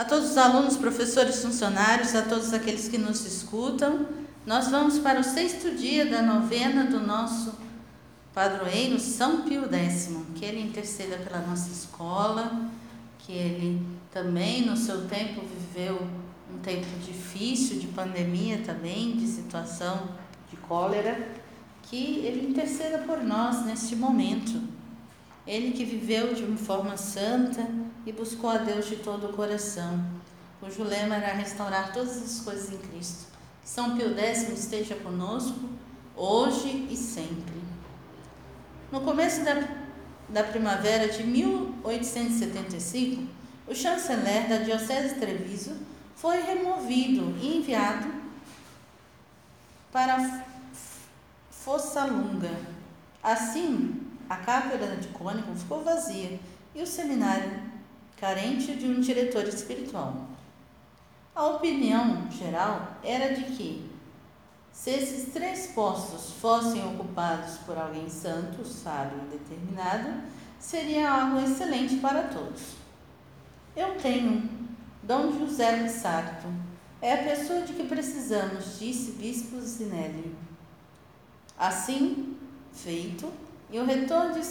a todos os alunos, professores, funcionários, a todos aqueles que nos escutam. Nós vamos para o sexto dia da novena do nosso padroeiro São Pio X, que ele interceda pela nossa escola, que ele também no seu tempo viveu um tempo difícil de pandemia também, de situação de cólera, que ele interceda por nós neste momento. Ele que viveu de uma forma santa e buscou a Deus de todo o coração, cujo lema era restaurar todas as coisas em Cristo. São Pio X esteja conosco, hoje e sempre. No começo da, da primavera de 1875, o chanceler da Diocese de Treviso foi removido e enviado para Fossalunga. Assim, a cátedra de Cônigo ficou vazia e o seminário carente de um diretor espiritual. A opinião geral era de que, se esses três postos fossem ocupados por alguém santo, sábio e determinado, seria algo excelente para todos. Eu tenho Dom José Sarto. É a pessoa de que precisamos, disse Bispo Zinelli. Assim, feito, e o retorno de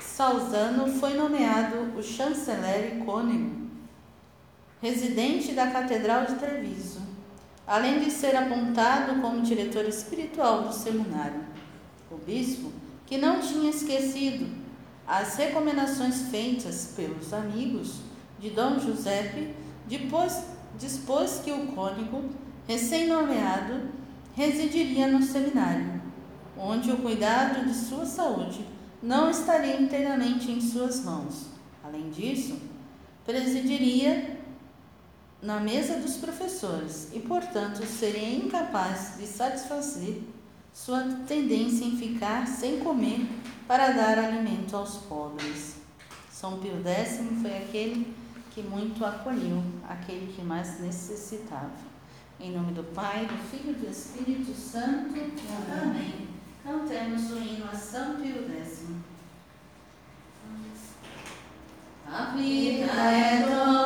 Salzano foi nomeado o chanceler icônico, residente da Catedral de Treviso, além de ser apontado como diretor espiritual do seminário. O bispo, que não tinha esquecido as recomendações feitas pelos amigos, de Dom Giuseppe, depois, dispôs que o cônigo, recém-nomeado, residiria no seminário, onde o cuidado de sua saúde não estaria inteiramente em suas mãos. Além disso, presidiria na mesa dos professores e, portanto, seria incapaz de satisfazer sua tendência em ficar sem comer para dar alimento aos pobres. São Pio X foi aquele que muito acolheu aquele que mais necessitava. Em nome do Pai, do Filho e do Espírito Santo. Amém. Cantemos o hino a São Pio X. A vida é dom,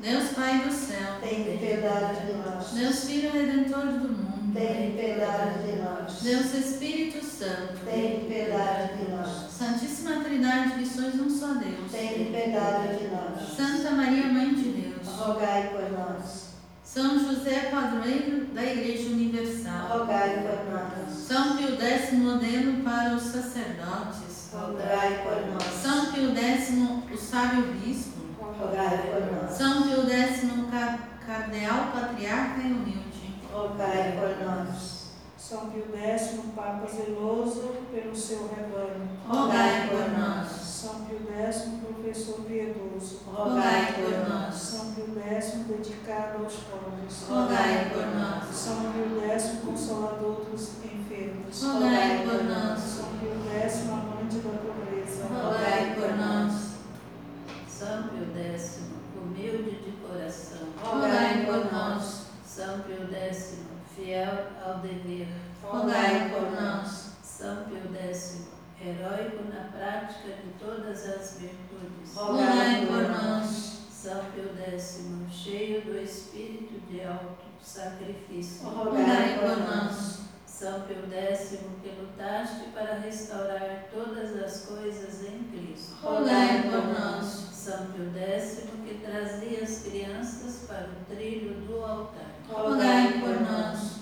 Deus Pai do céu. Tem piedade de nós. Deus Filho Redentor do mundo. Tem piedade de nós. Deus Espírito Santo. Tem piedade de nós. Santíssima Trindade, que sois um só Deus. Tem piedade de nós. Santa Maria, Mãe de Deus. Rogai por nós. São José, padroeiro da Igreja Universal. Rogai por nós. São Pio X, modelo para os sacerdotes. Rogai por nós. São Pio X, o sábio bispo. Rogai por nós. São Pio X, ca- cardeal, patriarca e humilde. Rogai por nós. São Pio X, Papa zeloso pelo seu rebanho. Rogai por nós. São Pio X, professor piedoso. Rogai por nós. São Pio X, dedicado aos pobres. Rogai por nós. São Pio X, consolador dos enfermos. Rogai por nós. São Pio X, amante da pobreza. Rogai por nós. São Pio X, humilde de coração. Rogai por nós. São Pio X, fiel ao dever. Rogai por nós. São Pio X, heróico na prática de todas as virtudes. Rogai por nós. São Pio X, cheio do espírito de alto sacrifício. Rogai por nós. São Pio X, que lutaste para restaurar todas as coisas em Cristo. Rogai por nós. São Pio X, que trazia as crianças para o trilho do altar. Rogai por nós.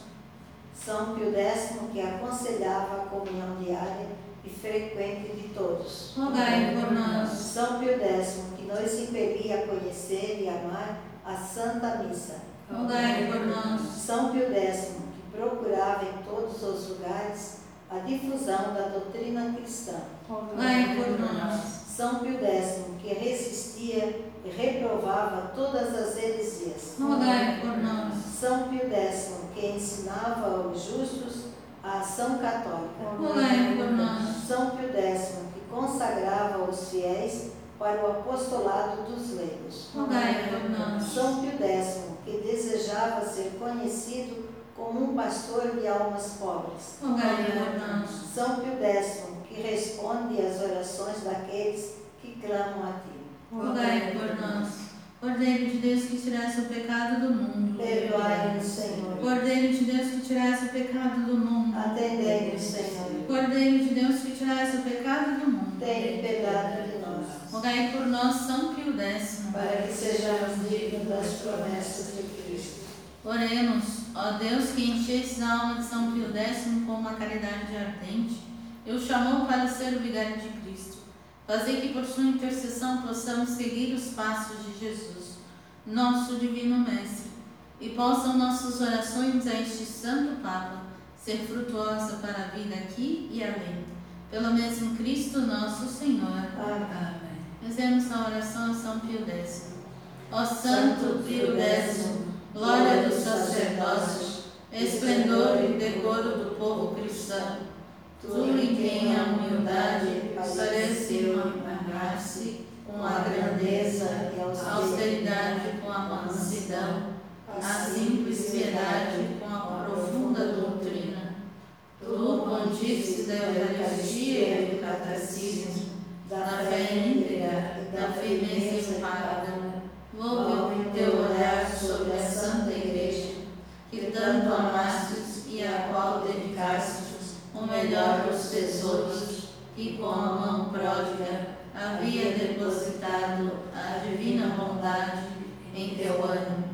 São Pio X, que aconselhava a comunhão diária e frequente de todos. Rogai por nós. São Pio X, que nos impelia a conhecer e amar a Santa Missa. Rogai por nós. São Pio X, que procurava em todos os lugares a difusão da doutrina cristã. Rogai por nós. São Pio X, que resistia e reprovava todas as heresias. Rogai por nós. São Pio X, que ensinava aos justos a ação católica. Rogai por nós. São Pio X, que consagrava os fiéis para o apostolado dos leigos. Rogai por nós. São Pio X, que desejava ser conhecido como um pastor de almas pobres. Rogai por nós. São Pio X, que responde às orações daqueles que clamam a ti. Rogai por nós. Cordeiro de Deus que tirasse o pecado do mundo. Perdoai-nos, Senhor. Cordeiro de Deus que tirasse o pecado do mundo. Atendei-nos, Senhor. Cordeiro de Deus que tirasse o pecado do mundo. Tem piedade de nós, Rogai por nós, São Pio X. para que sejamos dignos das promessas de Cristo. Oremos, ó Deus que enchestes a alma de São Pio X com uma caridade ardente e o chamou para ser o vigário de Cristo. Fazei que por sua intercessão possamos seguir os passos de Jesus, nosso divino Mestre, e possam nossas orações a este Santo Papa ser frutuosa para a vida aqui e além. Pelo mesmo Cristo nosso Senhor. Amém. Rezemos a oração a São Pio X. Ó Santo Pio X, glória do sacerdócio, esplendor e decoro do povo cristão, tu em quem a humildade pareceu amarrar-se com a grandeza e a austeridade com a mansidão, a simples piedade com a profunda doutrina. Tu, pontífice da Eucaristia e do Catecismo, da fé íntegra e da firmeza impávida, volve o teu olhar sobre a Santa Igreja, que tanto amastes e à qual dedicastes o melhor dos que com a mão pródiga havia depositado a divina bondade em teu ânimo.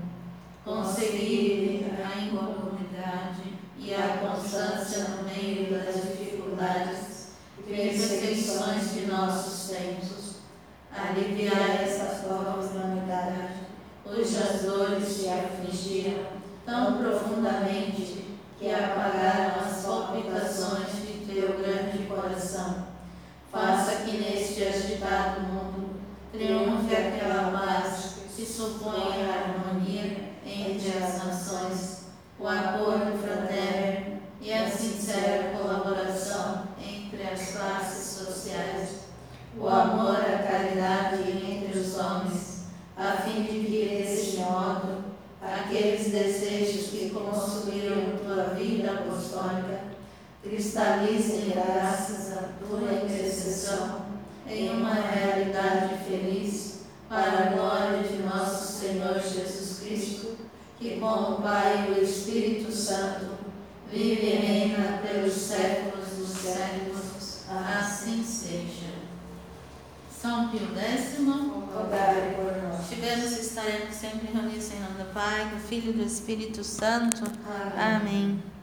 Consegui a incomunidade e a constância no meio das dificuldades e perseguições de nossos tempos. Aliviai essa tua humanidade, cujas dores te afligiram tão profundamente que apagaram as palpitações de teu grande coração. Faça que neste agitado mundo triunfe aquela supõe a harmonia entre as nações, o acordo fraterno e a sincera colaboração entre as classes sociais, o amor à caridade entre os homens, a fim de que, deste modo, aqueles desejos que consumiram tua vida apostólica, cristalize graças à tua intercessão em uma realidade feliz para a glória de nosso Senhor Jesus Cristo, que com o Pai e o Espírito Santo vive e reina pelos séculos dos séculos. Assim seja. São Pio X, Rogai por nós. estivemos e estaremos sempre reunidos em nome do Pai, do Filho e do Espírito Santo. Amém. Amém.